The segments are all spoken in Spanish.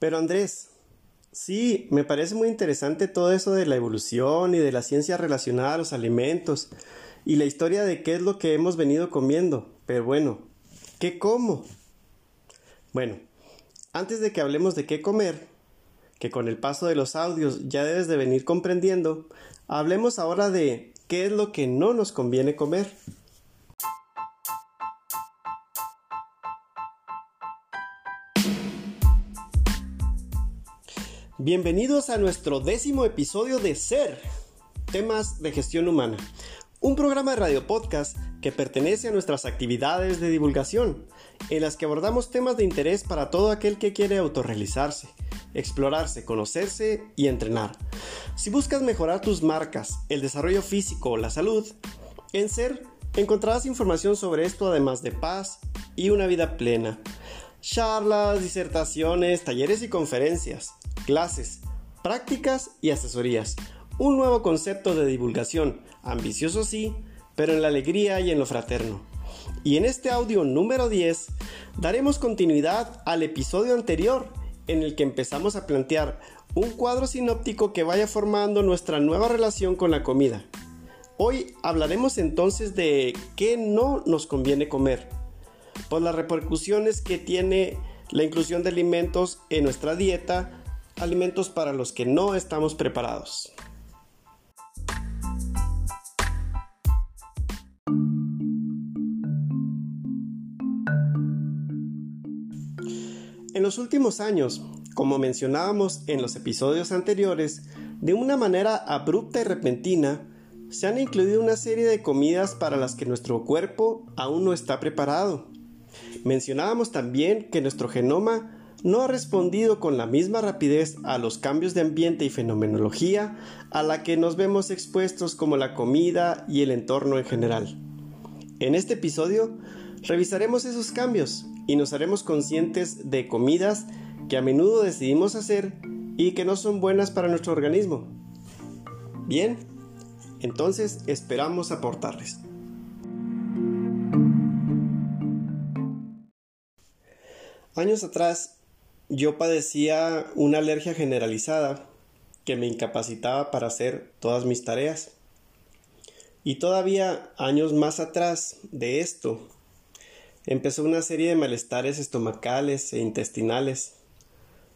Pero Andrés, sí, me parece muy interesante todo eso de la evolución y de la ciencia relacionada a los alimentos y la historia de qué es lo que hemos venido comiendo. Pero bueno, ¿qué como? Bueno, antes de que hablemos de qué comer, que con el paso de los audios ya debes de venir comprendiendo, hablemos ahora de qué es lo que no nos conviene comer. Bienvenidos a nuestro décimo episodio de Ser, temas de gestión humana, un programa de radio podcast que pertenece a nuestras actividades de divulgación, en las que abordamos temas de interés para todo aquel que quiere autorrealizarse, explorarse, conocerse y entrenar. Si buscas mejorar tus marcas, el desarrollo físico o la salud, en Ser encontrarás información sobre esto además de paz y una vida plena. Charlas, disertaciones, talleres y conferencias clases, prácticas y asesorías. Un nuevo concepto de divulgación, ambicioso sí, pero en la alegría y en lo fraterno. Y en este audio número 10 daremos continuidad al episodio anterior en el que empezamos a plantear un cuadro sinóptico que vaya formando nuestra nueva relación con la comida. Hoy hablaremos entonces de qué no nos conviene comer, por las repercusiones que tiene la inclusión de alimentos en nuestra dieta alimentos para los que no estamos preparados. En los últimos años, como mencionábamos en los episodios anteriores, de una manera abrupta y repentina, se han incluido una serie de comidas para las que nuestro cuerpo aún no está preparado. Mencionábamos también que nuestro genoma no ha respondido con la misma rapidez a los cambios de ambiente y fenomenología a la que nos vemos expuestos como la comida y el entorno en general. En este episodio revisaremos esos cambios y nos haremos conscientes de comidas que a menudo decidimos hacer y que no son buenas para nuestro organismo. Bien, entonces esperamos aportarles. Años atrás yo padecía una alergia generalizada que me incapacitaba para hacer todas mis tareas. Y todavía años más atrás de esto, empezó una serie de malestares estomacales e intestinales,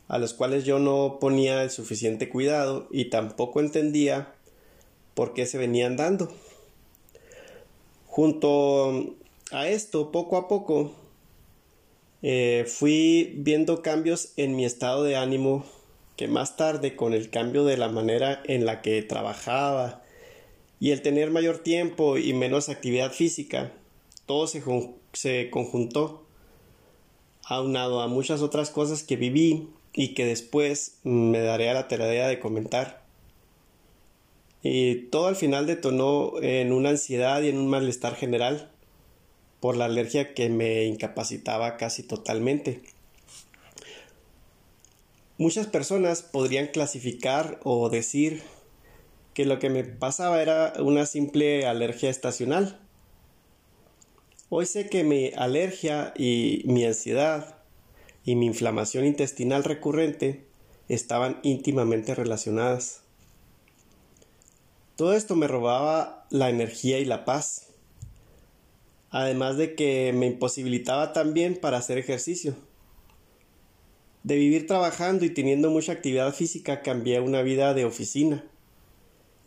a los cuales yo no ponía el suficiente cuidado y tampoco entendía por qué se venían dando. Junto a esto, poco a poco, eh, fui viendo cambios en mi estado de ánimo que más tarde con el cambio de la manera en la que trabajaba y el tener mayor tiempo y menos actividad física, todo se, se conjuntó aunado a muchas otras cosas que viví y que después me daré a la tarea de comentar. Y todo al final detonó en una ansiedad y en un malestar general por la alergia que me incapacitaba casi totalmente. Muchas personas podrían clasificar o decir que lo que me pasaba era una simple alergia estacional. Hoy sé que mi alergia y mi ansiedad y mi inflamación intestinal recurrente estaban íntimamente relacionadas. Todo esto me robaba la energía y la paz además de que me imposibilitaba también para hacer ejercicio. De vivir trabajando y teniendo mucha actividad física cambié una vida de oficina,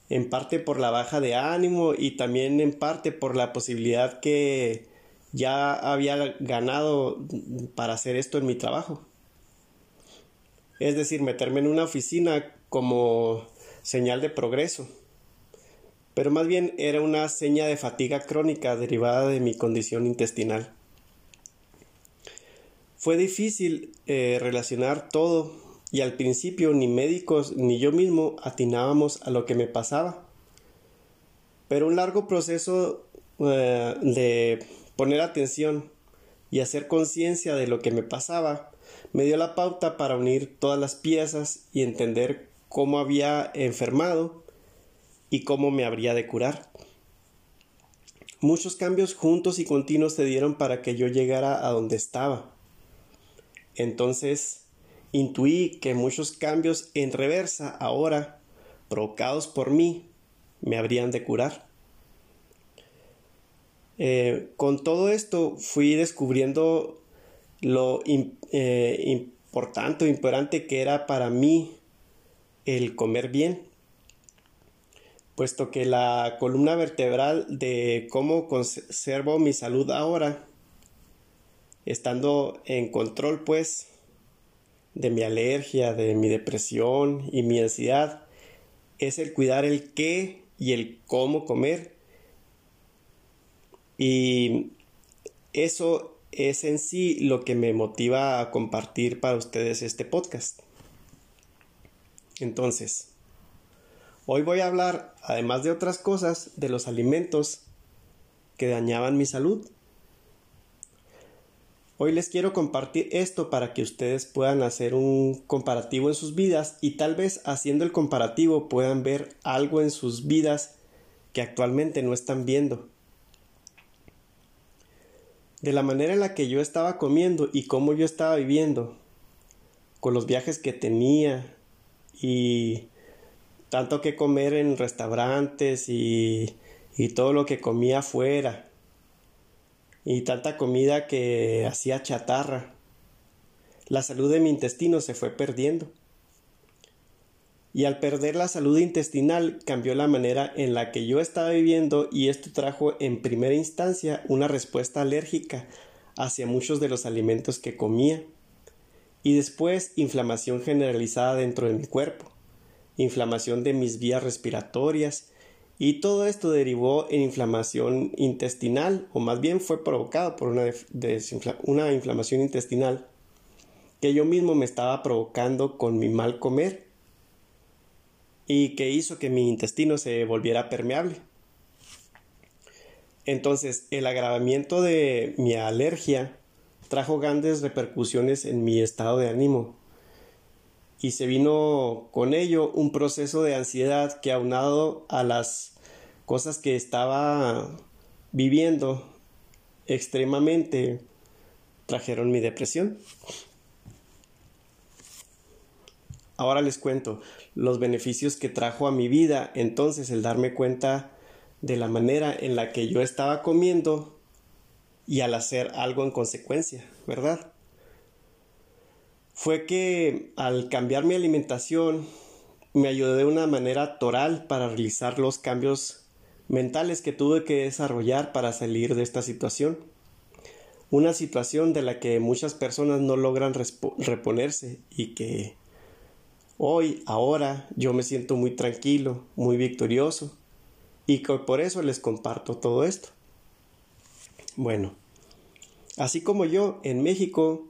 en parte por la baja de ánimo y también en parte por la posibilidad que ya había ganado para hacer esto en mi trabajo. Es decir, meterme en una oficina como señal de progreso pero más bien era una seña de fatiga crónica derivada de mi condición intestinal. Fue difícil eh, relacionar todo y al principio ni médicos ni yo mismo atinábamos a lo que me pasaba. Pero un largo proceso eh, de poner atención y hacer conciencia de lo que me pasaba me dio la pauta para unir todas las piezas y entender cómo había enfermado y cómo me habría de curar. Muchos cambios juntos y continuos se dieron para que yo llegara a donde estaba. Entonces, intuí que muchos cambios en reversa ahora, provocados por mí, me habrían de curar. Eh, con todo esto fui descubriendo lo eh, importante o importante que era para mí el comer bien, puesto que la columna vertebral de cómo conservo mi salud ahora, estando en control pues de mi alergia, de mi depresión y mi ansiedad, es el cuidar el qué y el cómo comer. Y eso es en sí lo que me motiva a compartir para ustedes este podcast. Entonces, hoy voy a hablar, además de otras cosas, de los alimentos que dañaban mi salud. Hoy les quiero compartir esto para que ustedes puedan hacer un comparativo en sus vidas y tal vez haciendo el comparativo puedan ver algo en sus vidas que actualmente no están viendo. De la manera en la que yo estaba comiendo y cómo yo estaba viviendo, con los viajes que tenía, y tanto que comer en restaurantes y, y todo lo que comía afuera y tanta comida que hacía chatarra. La salud de mi intestino se fue perdiendo. Y al perder la salud intestinal cambió la manera en la que yo estaba viviendo y esto trajo en primera instancia una respuesta alérgica hacia muchos de los alimentos que comía y después inflamación generalizada dentro de mi cuerpo, inflamación de mis vías respiratorias, y todo esto derivó en inflamación intestinal, o más bien fue provocado por una, una inflamación intestinal que yo mismo me estaba provocando con mi mal comer y que hizo que mi intestino se volviera permeable. Entonces, el agravamiento de mi alergia trajo grandes repercusiones en mi estado de ánimo. Y se vino con ello un proceso de ansiedad que aunado a las cosas que estaba viviendo extremadamente trajeron mi depresión. Ahora les cuento los beneficios que trajo a mi vida entonces el darme cuenta de la manera en la que yo estaba comiendo y al hacer algo en consecuencia, ¿verdad? Fue que al cambiar mi alimentación me ayudó de una manera toral para realizar los cambios mentales que tuve que desarrollar para salir de esta situación. Una situación de la que muchas personas no logran reponerse y que hoy, ahora, yo me siento muy tranquilo, muy victorioso y que por eso les comparto todo esto. Bueno, así como yo, en México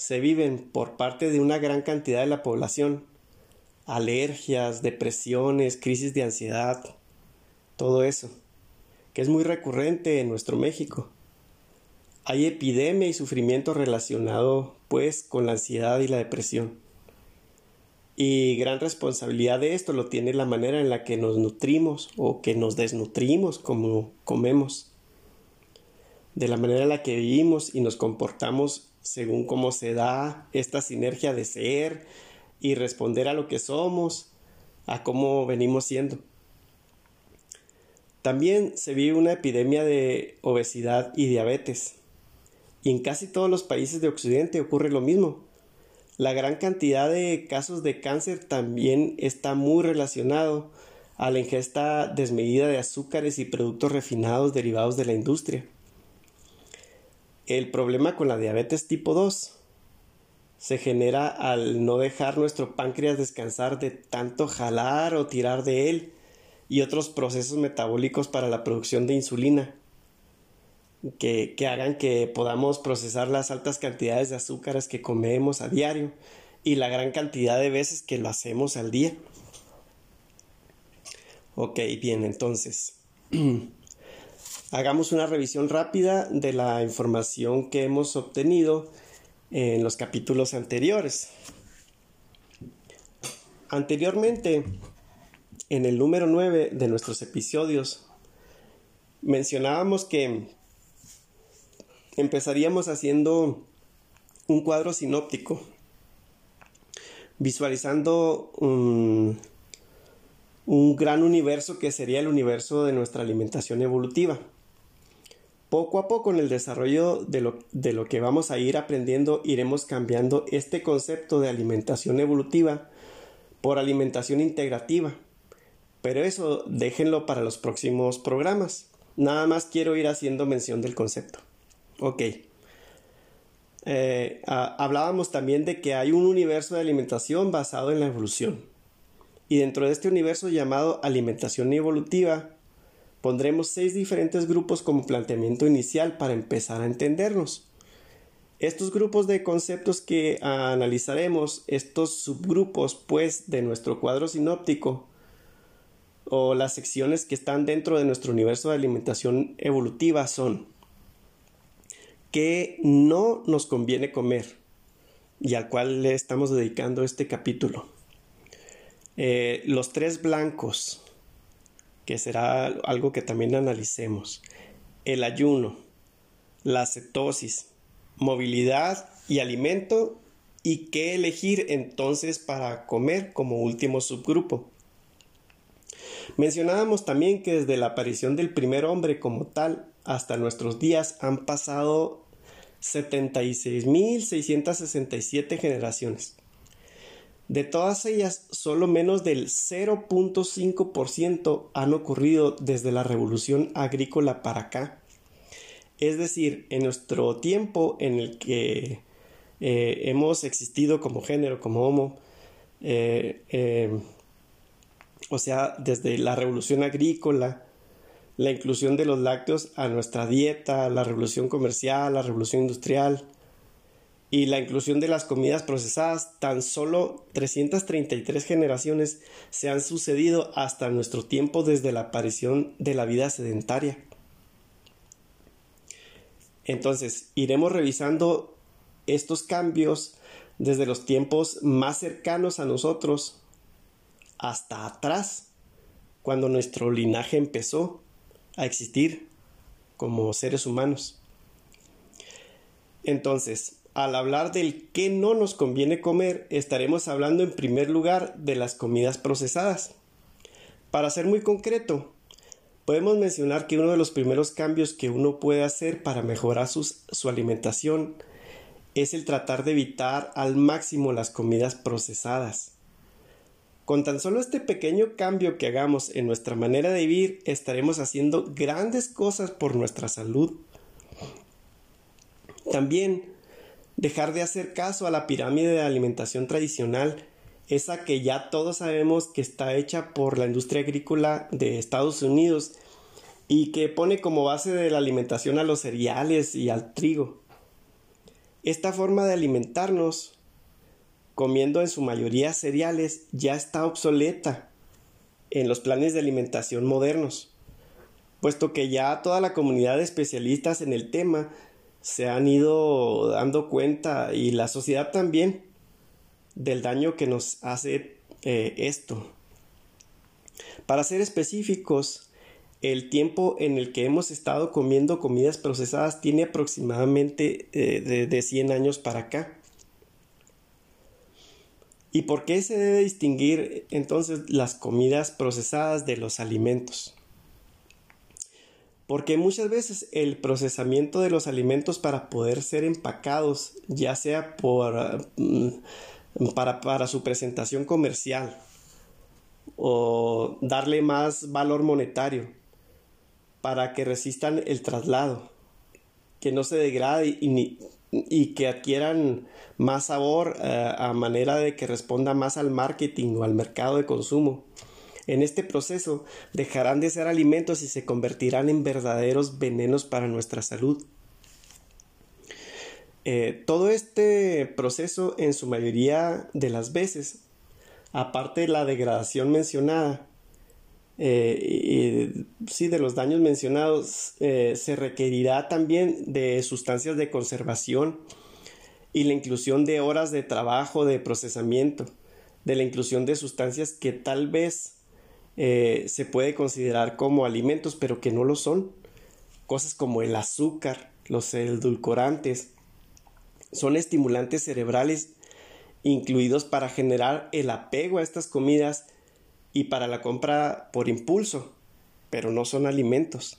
se viven por parte de una gran cantidad de la población alergias, depresiones, crisis de ansiedad, todo eso, que es muy recurrente en nuestro México. Hay epidemia y sufrimiento relacionado, pues, con la ansiedad y la depresión. Y gran responsabilidad de esto lo tiene la manera en la que nos nutrimos o que nos desnutrimos como comemos de la manera en la que vivimos y nos comportamos según cómo se da esta sinergia de ser y responder a lo que somos, a cómo venimos siendo. También se vive una epidemia de obesidad y diabetes. Y en casi todos los países de Occidente ocurre lo mismo. La gran cantidad de casos de cáncer también está muy relacionado a la ingesta desmedida de azúcares y productos refinados derivados de la industria. El problema con la diabetes tipo 2 se genera al no dejar nuestro páncreas descansar de tanto jalar o tirar de él y otros procesos metabólicos para la producción de insulina que, que, hagan que podamos procesar las altas cantidades de azúcares que comemos a diario y la gran cantidad de veces que lo hacemos al día. Ok, bien, entonces hagamos una revisión rápida de la información que hemos obtenido en los capítulos anteriores. Anteriormente, en el número 9 de nuestros episodios, mencionábamos que empezaríamos haciendo un cuadro sinóptico visualizando un, un gran universo que sería el universo de nuestra alimentación evolutiva. Poco a poco en el desarrollo de lo, de lo, que vamos a ir aprendiendo iremos cambiando este concepto de alimentación evolutiva por alimentación integrativa. Pero eso déjenlo para los próximos programas. Nada más quiero ir haciendo mención del concepto. Ok. Eh, hablábamos también de que hay un universo de alimentación basado en la evolución. Y dentro de este universo llamado alimentación evolutiva, pondremos seis diferentes grupos como planteamiento inicial para empezar a entendernos. Estos grupos de conceptos que analizaremos, estos subgrupos pues de nuestro cuadro sinóptico o las secciones que están dentro de nuestro universo de alimentación evolutiva son que no nos conviene comer y al cual le estamos dedicando este capítulo. Eh, los tres blancos, que será algo que también analicemos. El ayuno, la cetosis, movilidad y alimento y qué elegir entonces para comer como último subgrupo. Mencionábamos también que desde la aparición del primer hombre como tal hasta nuestros días han pasado 76.667 generaciones. De todas ellas, solo menos del 0.5% han ocurrido desde la revolución agrícola para acá. Es decir, en nuestro tiempo en el que eh, hemos existido como género, como homo, eh, eh, o sea, desde la revolución agrícola, la inclusión de los lácteos a nuestra dieta, la revolución comercial, la revolución industrial y la inclusión de las comidas procesadas, tan solo 333 generaciones se han sucedido hasta nuestro tiempo desde la aparición de la vida sedentaria. Entonces, iremos revisando estos cambios desde los tiempos más cercanos a nosotros hasta atrás, cuando nuestro linaje empezó a existir como seres humanos. Entonces, al hablar del qué no nos conviene comer, estaremos hablando en primer lugar de las comidas procesadas. Para ser muy concreto, podemos mencionar que uno de los primeros cambios que uno puede hacer para mejorar su alimentación es el tratar de evitar al máximo las comidas procesadas. Con tan solo este pequeño cambio que hagamos en nuestra manera de vivir, estaremos haciendo grandes cosas por nuestra salud. También dejar de hacer caso a la pirámide de alimentación tradicional, esa que ya todos sabemos que está hecha por la industria agrícola de Estados Unidos y que pone como base de la alimentación a los cereales y al trigo. Esta forma de alimentarnos comiendo en su mayoría cereales ya está obsoleta en los planes de alimentación modernos, puesto que ya toda la comunidad de especialistas en el tema se han ido dando cuenta y la sociedad también del daño que nos hace eh, esto. Para ser específicos, el tiempo en el que hemos estado comiendo comidas procesadas tiene aproximadamente eh, de, de 100 años para acá. ¿Y por qué se debe distinguir entonces las comidas procesadas de los alimentos? Porque muchas veces el procesamiento de los alimentos para poder ser empacados, ya sea por, mm, para, su presentación comercial o darle más valor monetario, para que resistan el traslado, que no se degrade y que adquieran más sabor eh, a manera de que responda más al marketing o al mercado de consumo. En este proceso dejarán de ser alimentos y se convertirán en verdaderos venenos para nuestra salud. Eh, todo este proceso en su mayoría de las veces, aparte de la degradación mencionada, eh, y, sí, de los daños mencionados, eh, se requerirá también de sustancias de conservación y la inclusión de horas de trabajo, de procesamiento, de la inclusión de sustancias que tal vez eh, se puede considerar como alimentos, pero que no lo son. Cosas como el azúcar, los edulcorantes, son estimulantes cerebrales incluidos para generar el apego a estas comidas y para la compra por impulso, pero no son alimentos.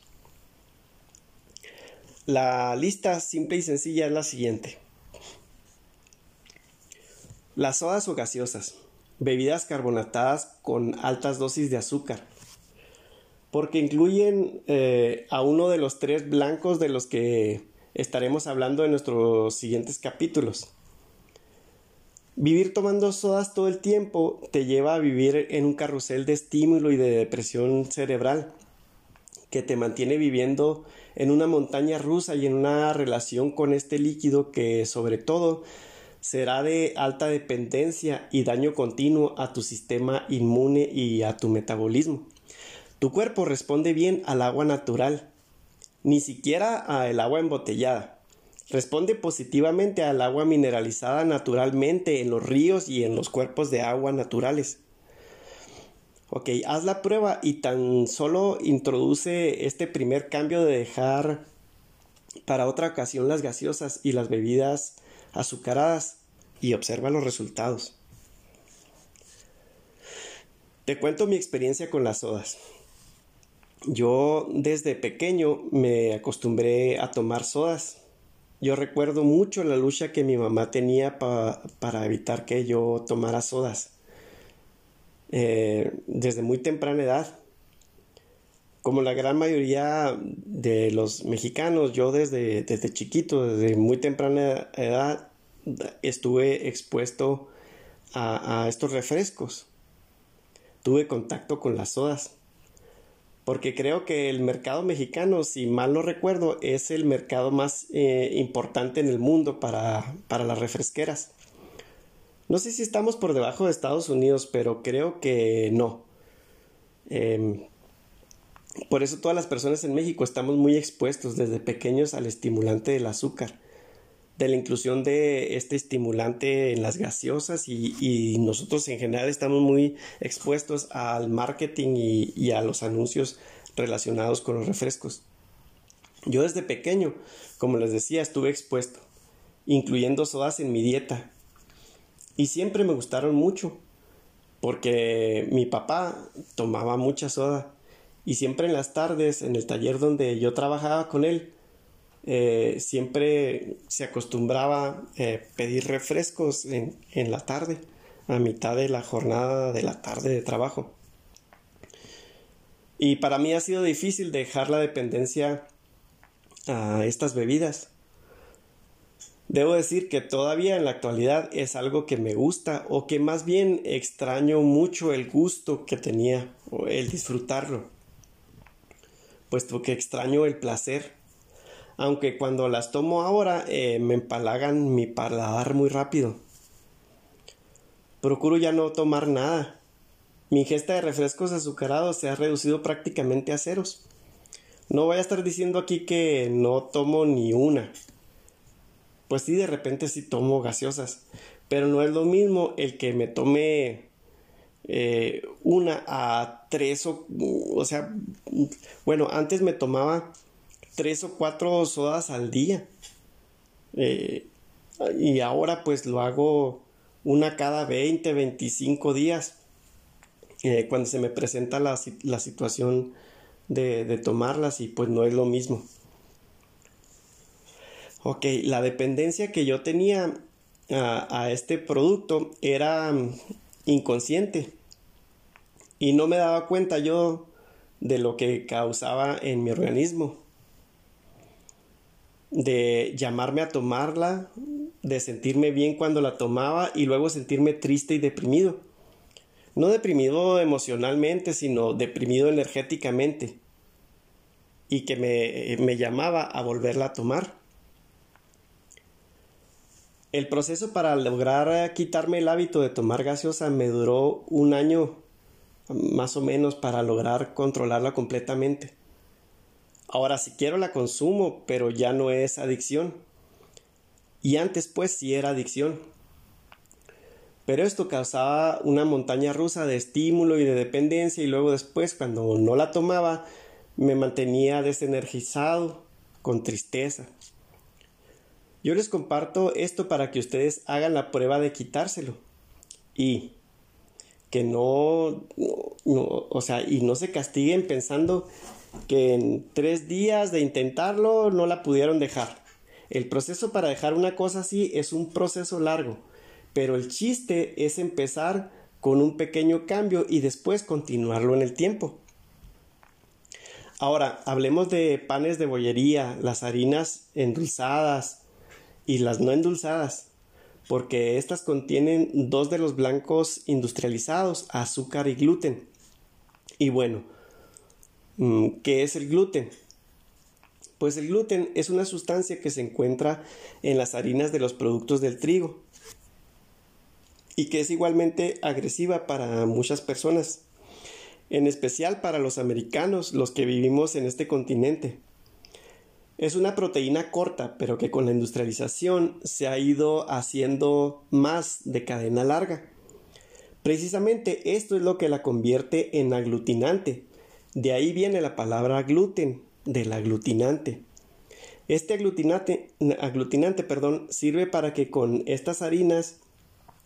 La lista simple y sencilla es la siguiente. Las sodas o gaseosas, bebidas carbonatadas con altas dosis de azúcar, porque incluyen eh, a uno de los tres blancos de los que estaremos hablando en nuestros siguientes capítulos. Vivir tomando sodas todo el tiempo te lleva a vivir en un carrusel de estímulo y de depresión cerebral que te mantiene viviendo en una montaña rusa y en una relación con este líquido que sobre todo será de alta dependencia y daño continuo a tu sistema inmune y a tu metabolismo. Tu cuerpo responde bien al agua natural, ni siquiera al agua embotellada. Responde positivamente al agua mineralizada naturalmente en los ríos y en los cuerpos de agua naturales. Ok, haz la prueba y tan solo introduce este primer cambio de dejar para otra ocasión las gaseosas y las bebidas azucaradas y observa los resultados. Te cuento mi experiencia con las sodas. Yo desde pequeño me acostumbré a tomar sodas. Yo recuerdo mucho la lucha que mi mamá tenía para evitar que yo tomara sodas. Eh, desde muy temprana edad. Como la gran mayoría de los mexicanos, yo desde, desde chiquito, desde muy temprana edad, estuve expuesto a, estos refrescos. Tuve contacto con las sodas. Porque creo que el mercado mexicano, si mal no recuerdo, es el mercado más eh, importante en el mundo para, para las refresqueras. No sé si estamos por debajo de Estados Unidos, pero creo que no. Em, por eso todas las personas en México estamos muy expuestos desde pequeños al estimulante del azúcar, de la inclusión de este estimulante en las gaseosas y, nosotros en general estamos muy expuestos al marketing y, y a los anuncios relacionados con los refrescos. Yo desde pequeño, como les decía, estuve expuesto, incluyendo sodas en mi dieta, y siempre me gustaron mucho porque mi papá tomaba mucha soda y siempre en las tardes en el taller donde yo trabajaba con él eh, siempre se acostumbraba eh, pedir refrescos en, en, la tarde a mitad de la jornada de la tarde de trabajo. Y para mí ha sido difícil dejar la dependencia a estas bebidas. Debo decir que todavía en la actualidad es algo que me gusta o que más bien extraño mucho el gusto que tenía o el disfrutarlo, puesto que extraño el placer. Aunque cuando las tomo ahora eh, me empalagan mi paladar muy rápido. Procuro ya no tomar nada. Mi ingesta de refrescos azucarados se ha reducido prácticamente a ceros. No voy a estar diciendo aquí que no tomo ni una pues sí, de repente sí tomo gaseosas, pero no es lo mismo el que me tome eh, una a tres o, o sea, bueno, antes me tomaba tres o cuatro sodas al día. Eh, y ahora pues lo hago una cada 20, 25 días. Eh, cuando se me presenta la, situación de, de, tomarlas y pues no es lo mismo. Ok, la dependencia que yo tenía a, este producto era inconsciente y no me daba cuenta yo de lo que causaba en mi organismo, de llamarme a tomarla, de sentirme bien cuando la tomaba y luego sentirme triste y deprimido. No deprimido emocionalmente, sino deprimido energéticamente y que me, me llamaba a volverla a tomar. El proceso para lograr quitarme el hábito de tomar gaseosa me duró un año más o menos para lograr controlarla completamente. Ahora si quiero la consumo, pero ya no es adicción. Y antes pues sí era adicción. Pero esto causaba una montaña rusa de estímulo y de dependencia y luego después cuando no la tomaba me mantenía desenergizado, con tristeza. Yo les comparto esto para que ustedes hagan la prueba de quitárselo. Y que no, o sea, y no se castiguen pensando que en tres días de intentarlo no la pudieron dejar. El proceso para dejar una cosa así es un proceso largo, pero el chiste es empezar con un pequeño cambio y después continuarlo en el tiempo. Ahora, hablemos de panes de bollería, las harinas endulzadas y las no endulzadas, porque estas contienen dos de los blancos industrializados, azúcar y gluten. Y bueno, mm, ¿qué es el gluten? Pues el gluten es una sustancia que se encuentra en las harinas de los productos del trigo y que es igualmente agresiva para muchas personas, en especial para los americanos, los que vivimos en este continente. Es una proteína corta, pero que con la industrialización se ha ido haciendo más de cadena larga. Precisamente esto es lo que la convierte en aglutinante. De ahí viene la palabra gluten, del aglutinante. Este aglutinante, aglutinante perdón, sirve para que con estas harinas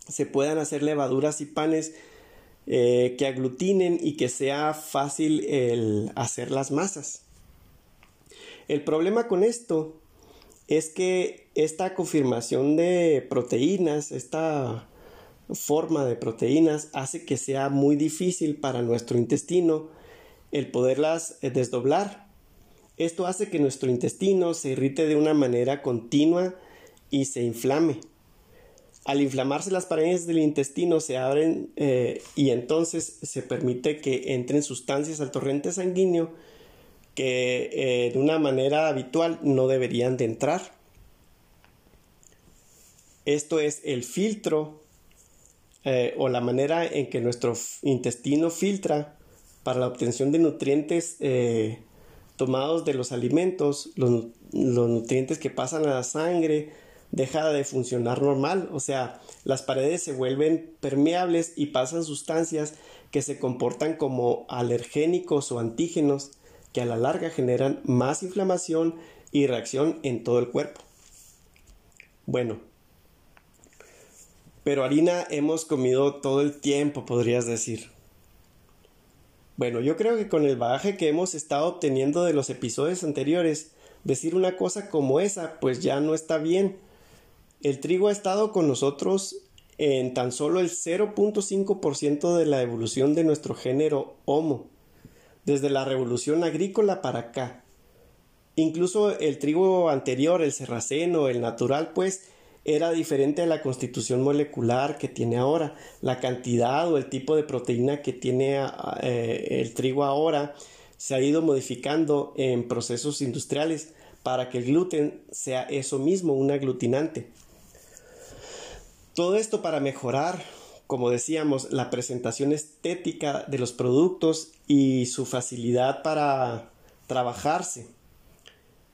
se puedan hacer levaduras y panes eh, que aglutinen y que sea fácil el hacer las masas. El problema con esto es que esta confirmación de proteínas, esta forma de proteínas hace que sea muy difícil para nuestro intestino el poderlas eh, desdoblar. Esto hace que nuestro intestino se irrite de una manera continua y se inflame. Al inflamarse las paredes del intestino se abren eh, y entonces se permite que entren sustancias al torrente sanguíneo que eh, de una manera habitual no deberían de entrar. Esto es el filtro eh, o la manera en que nuestro intestino filtra para la obtención de nutrientes tomados de los alimentos, los nutrientes que pasan a la sangre, deja de funcionar normal, o sea, las paredes se vuelven permeables y pasan sustancias que se comportan como alergénicos o antígenos que a la larga generan más inflamación y reacción en todo el cuerpo. Bueno, pero harina hemos comido todo el tiempo, podrías decir. Bueno, yo creo que con el bagaje que hemos estado obteniendo de los episodios anteriores, decir una cosa como esa, pues ya no está bien, el trigo ha estado con nosotros en tan solo el 0.5% de la evolución de nuestro género Homo, desde la revolución agrícola para acá. Incluso el trigo anterior, el serraceno, el natural, pues, era diferente a la constitución molecular que tiene ahora. La cantidad o el tipo de proteína que tiene eh, el trigo ahora se ha ido modificando en procesos industriales para que el gluten sea eso mismo, un aglutinante. Todo esto para mejorar, como decíamos, la presentación estética de los productos y su facilidad para trabajarse.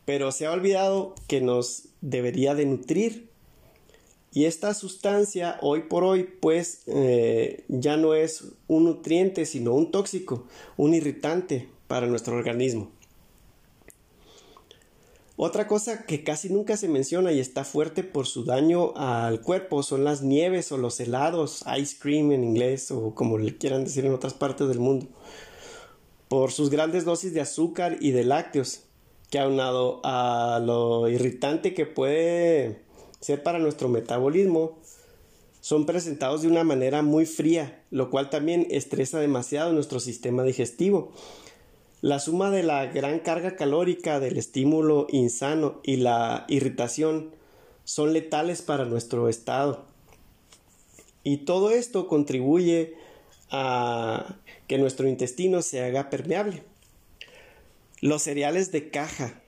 Pero se ha olvidado que nos debería de nutrir. Y esta sustancia hoy por hoy pues eh, ya no es un nutriente sino un tóxico, un irritante para nuestro organismo. Otra cosa que casi nunca se menciona y está fuerte por su daño al cuerpo son las nieves o los helados, ice cream en inglés o como le quieran decir en otras partes del mundo, por sus grandes dosis de azúcar y de lácteos, que aunado a lo irritante que puede ser para nuestro metabolismo, son presentados de una manera muy fría, lo cual también estresa demasiado nuestro sistema digestivo la suma de la gran carga calórica del estímulo insano y la irritación son letales para nuestro estado. Y todo esto contribuye a que nuestro intestino se haga permeable. Los cereales de caja,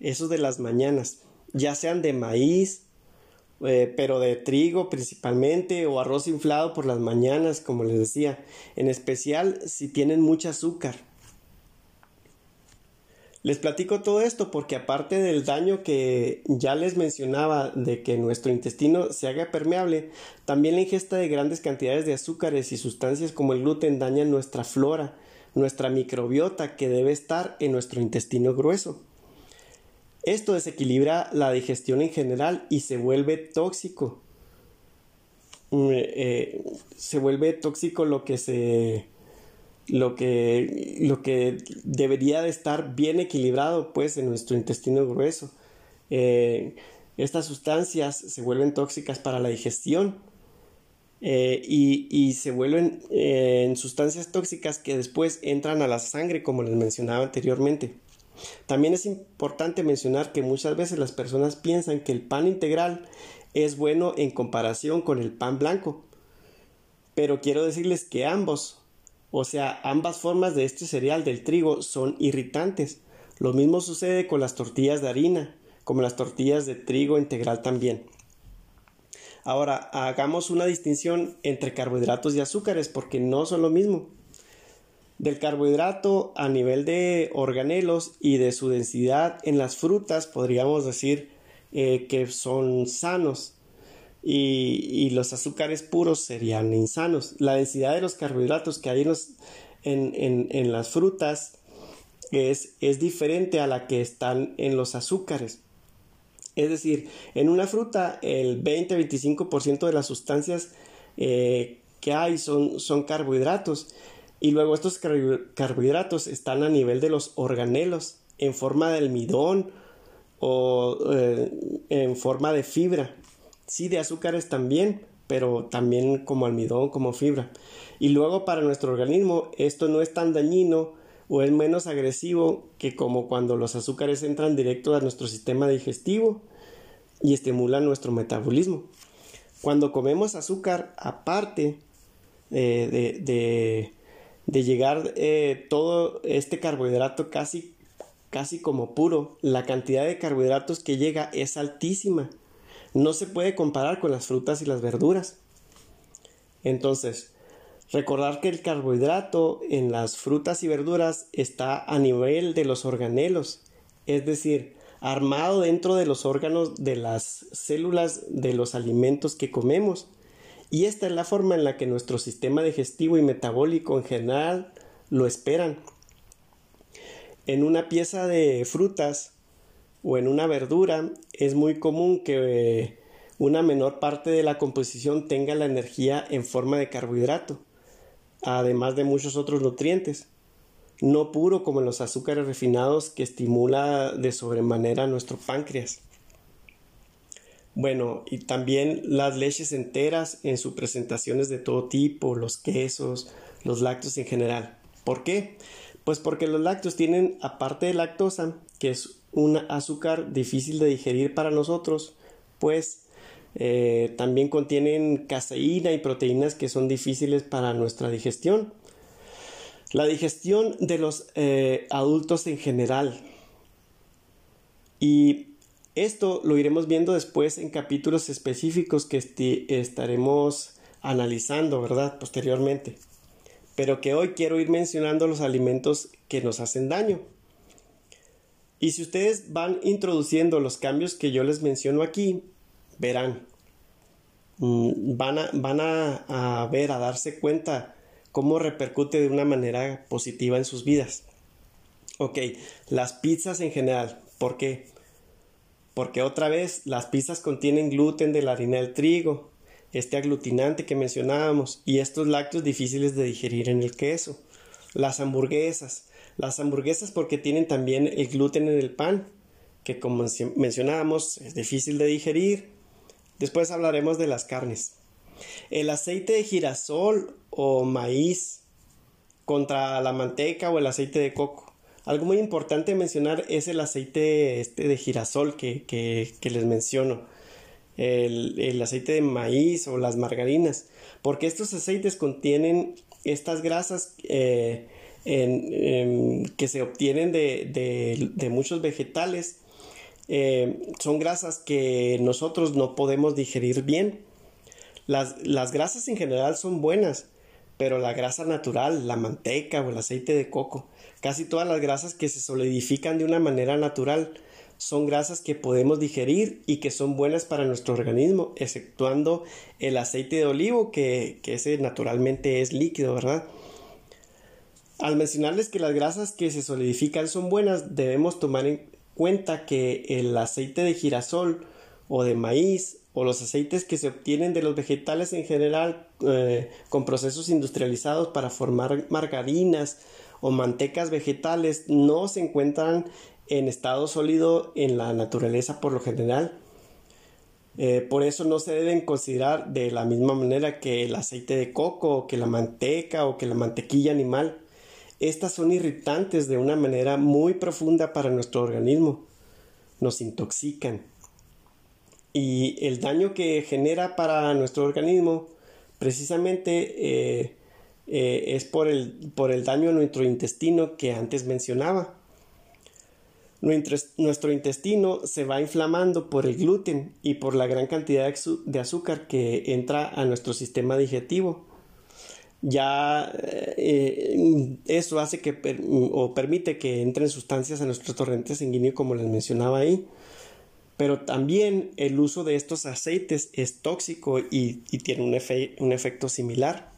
esos de las mañanas, ya sean de maíz, eh, pero de trigo principalmente, o arroz inflado por las mañanas, como les decía, en especial si tienen mucho azúcar les platico todo esto porque aparte del daño que ya les mencionaba de que nuestro intestino se haga permeable, también la ingesta de grandes cantidades de azúcares y sustancias como el gluten dañan nuestra flora, nuestra microbiota que debe estar en nuestro intestino grueso. Esto desequilibra la digestión en general y se vuelve tóxico. Mm, eh, se vuelve tóxico lo que se lo que lo que debería de estar bien equilibrado pues en nuestro intestino grueso eh, estas sustancias se vuelven tóxicas para la digestión eh, y, se vuelven en sustancias tóxicas que después entran a la sangre como les mencionaba anteriormente también es importante mencionar que muchas veces las personas piensan que el pan integral es bueno en comparación con el pan blanco. Pero quiero decirles que ambos, o sea, ambas formas de este cereal del trigo son irritantes. Lo mismo sucede con las tortillas de harina, como las tortillas de trigo integral también. Ahora, hagamos una distinción entre carbohidratos y azúcares porque no son lo mismo. Del carbohidrato a nivel de organelos y de su densidad en las frutas podríamos decir eh, que son sanos y, los azúcares puros serían insanos. La densidad de los carbohidratos que hay en, las frutas es, es diferente a la que están en los azúcares. Es decir, en una fruta el 20-25% de las sustancias eh, que hay son, son carbohidratos y luego estos carbohidratos están a nivel de los organelos en forma de almidón o eh, en forma de fibra. Sí, de azúcares también, pero también como almidón, como fibra. Y luego para nuestro organismo esto no es tan dañino o es menos agresivo que como cuando los azúcares entran directo a nuestro sistema digestivo y estimulan nuestro metabolismo. Cuando comemos azúcar aparte eh, de, de, llegar eh, todo este carbohidrato casi casi como puro, la cantidad de carbohidratos que llega es altísima. No se puede comparar con las frutas y las verduras. Entonces, recordar que el carbohidrato en las frutas y verduras está a nivel de los organelos, es decir, armado dentro de los órganos de las células de los alimentos que comemos. Y esta es la forma en la que nuestro sistema digestivo y metabólico en general lo esperan en una pieza de frutas o en una verdura es muy común que eh, una menor parte de la composición tenga la energía en forma de carbohidrato, además de muchos otros nutrientes, no puro como los azúcares refinados que estimula de sobremanera nuestro páncreas. Bueno, y también las leches enteras en sus presentaciones de todo tipo, los quesos, los lácteos en general. ¿Por qué? Pues porque los lácteos tienen, aparte de lactosa, que es un azúcar difícil de digerir para nosotros, pues eh, también contienen caseína y proteínas que son difíciles para nuestra digestión. La digestión de los eh, adultos en general. Y esto lo iremos viendo después en capítulos específicos que estaremos analizando, ¿verdad? Posteriormente pero que hoy quiero ir mencionando los alimentos que nos hacen daño. Y si ustedes van introduciendo los cambios que yo les menciono aquí, verán, mm, van a, van a, ver, a darse cuenta cómo repercute de una manera positiva en sus vidas. Ok, las pizzas en general, ¿por qué? Porque otra vez las pizzas contienen gluten de la harina del trigo, este aglutinante que mencionábamos y estos lácteos difíciles de digerir en el queso. Las hamburguesas. Las hamburguesas porque tienen también el gluten en el pan, que como mencionábamos es difícil de digerir. Después hablaremos de las carnes. El aceite de girasol o maíz contra la manteca o el aceite de coco. Algo muy importante mencionar es el aceite este de girasol que, que les menciono el, aceite de maíz o las margarinas, porque estos aceites contienen estas grasas eh, que se obtienen de, muchos vegetales. Eh, son grasas que nosotros no podemos digerir bien. Las, las grasas en general son buenas, pero la grasa natural, la manteca o el aceite de coco, casi todas las grasas que se solidifican de una manera natural, son grasas que podemos digerir y que son buenas para nuestro organismo, exceptuando el aceite de olivo, que, ese naturalmente es líquido, ¿verdad? Al mencionarles que las grasas que se solidifican son buenas, debemos tomar en cuenta que el aceite de girasol o de maíz o los aceites que se obtienen de los vegetales en general eh, con procesos industrializados para formar margarinas o mantecas vegetales no se encuentran en estado sólido en la naturaleza por lo general. Eh, por eso no se deben considerar de la misma manera que el aceite de coco o que la manteca o que la mantequilla animal. Estas son irritantes de una manera muy profunda para nuestro organismo. Nos intoxican. Y el daño que genera para nuestro organismo precisamente eh, eh, es por el, por el daño a nuestro intestino que antes mencionaba. Nuestro intestino se va inflamando por el gluten y por la gran cantidad de azúcar que entra a nuestro sistema digestivo ya eh, eso hace que o permite que entren sustancias a nuestro torrente sanguíneo como les mencionaba ahí. Pero también el uso de estos aceites es tóxico y, tiene un, un, efecto similar.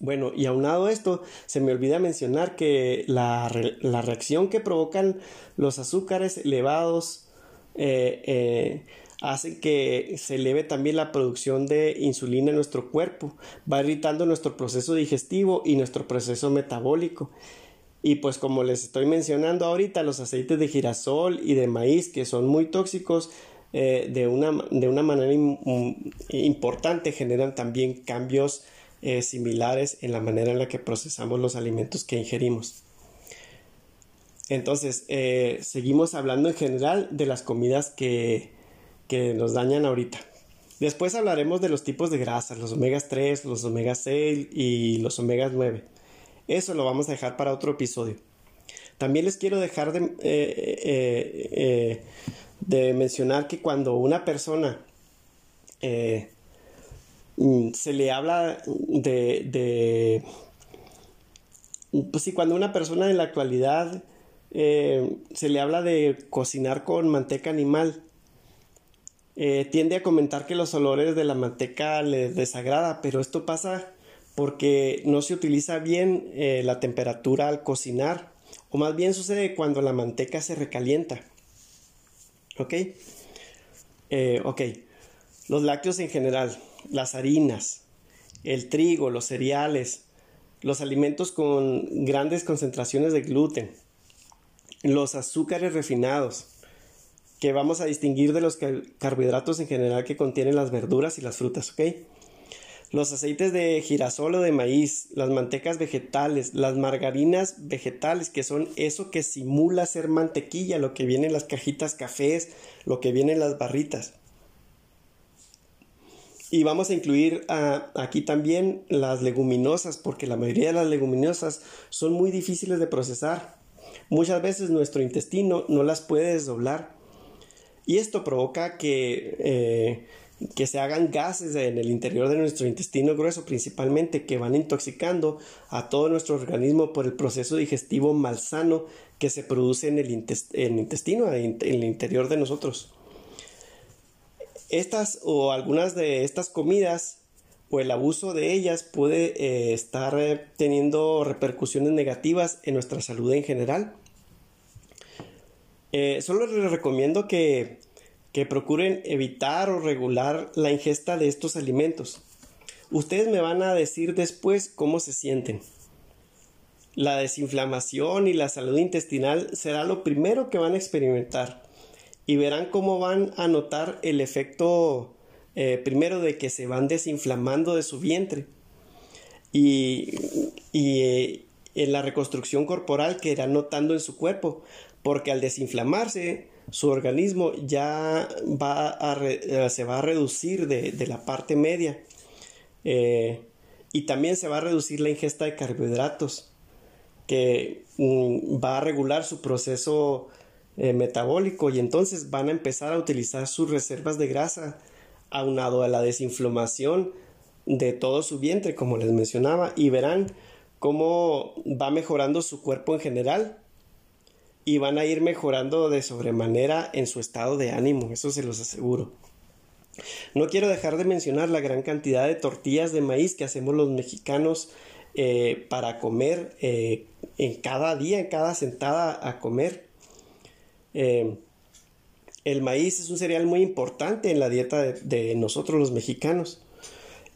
Bueno y aunado a esto se me olvida mencionar que la, la reacción que provocan los azúcares elevados eh, eh, hace que se eleve también la producción de insulina en nuestro cuerpo, va irritando nuestro proceso digestivo y nuestro proceso metabólico. Y pues como les estoy mencionando ahorita, los aceites de girasol y de maíz que son muy tóxicos eh, de, una, de, una, manera importante generan también cambios eh, similares en la manera en la que procesamos los alimentos que ingerimos. Entonces, eh, seguimos hablando en general de las comidas que, que nos dañan ahorita. Después hablaremos de los tipos de grasas, los omegas 3, los omegas 6 y los omegas 9. Eso lo vamos a dejar para otro episodio. También les quiero dejar de, eh, eh, eh, de mencionar que cuando una persona mm, se le habla de, de, pues sí, cuando una persona en la actualidad se le habla de cocinar con manteca animal, eh, tiende a comentar que los olores de la manteca les desagrada, pero esto pasa porque no se utiliza bien eh, la temperatura al cocinar, o más bien sucede cuando la manteca se recalienta. ¿Ok? Eh, ok. Los lácteos en general, las harinas, el trigo, los cereales, los alimentos con grandes concentraciones de gluten, los azúcares refinados, que vamos a distinguir de los carbohidratos en general que contienen las verduras y las frutas, ¿ok? Los aceites de girasol o de maíz, las mantecas vegetales, las margarinas vegetales, que son eso que simula ser mantequilla, lo que viene en las cajitas cafés, lo que viene en las barritas. Y vamos a incluir aquí también las leguminosas, porque la mayoría de las leguminosas son muy difíciles de procesar. Muchas veces nuestro intestino no las puede desdoblar y esto provoca que, eh, que se hagan gases en el interior de nuestro intestino grueso principalmente que van intoxicando a todo nuestro organismo por el proceso digestivo malsano que se produce en el, intestino, en el interior de nosotros. Estas o algunas de estas comidas o el abuso de ellas puede eh, estar eh, teniendo repercusiones negativas en nuestra salud en general eh, solo les recomiendo que, que procuren evitar o regular la ingesta de estos alimentos. Ustedes me van a decir después cómo se sienten. La desinflamación y la salud intestinal será lo primero que van a experimentar y verán cómo van a notar el efecto eh, primero de que se van desinflamando de su vientre y, y eh, en la reconstrucción corporal que irán notando en su cuerpo porque al desinflamarse su organismo ya va eh, se va a reducir de, la parte media eh, y también se va a reducir la ingesta de carbohidratos que mm, va a regular su proceso eh, metabólico y entonces van a empezar a utilizar sus reservas de grasa aunado a la desinflamación de todo su vientre como les mencionaba y verán cómo va mejorando su cuerpo en general y van a ir mejorando de sobremanera en su estado de ánimo, eso se los aseguro. No quiero dejar de mencionar la gran cantidad de tortillas de maíz que hacemos los mexicanos eh, para comer eh, en cada día, en cada sentada a comer. Eh, el maíz es un cereal muy importante en la dieta de, nosotros los mexicanos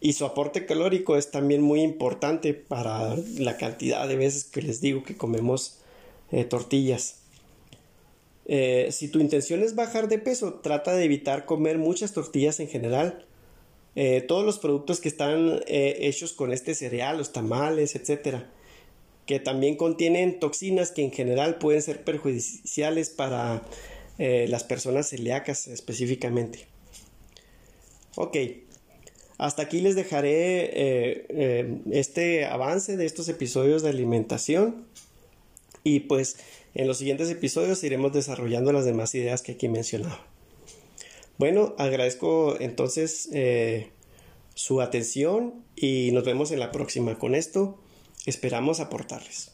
y su aporte calórico es también muy importante para la cantidad de veces que les digo que comemos eh, tortillas. Eh, si tu intención es bajar de peso, trata de evitar comer muchas tortillas en general. Eh, todos los productos que están hechos con este cereal, los tamales, etcétera, que también contienen toxinas que en general pueden ser perjudiciales para las personas celíacas específicamente. Ok, hasta aquí les dejaré este avance de estos episodios de alimentación y pues en los siguientes episodios iremos desarrollando las demás ideas que aquí mencionaba. Bueno, agradezco entonces su atención y nos vemos en la próxima. Con esto esperamos aportarles.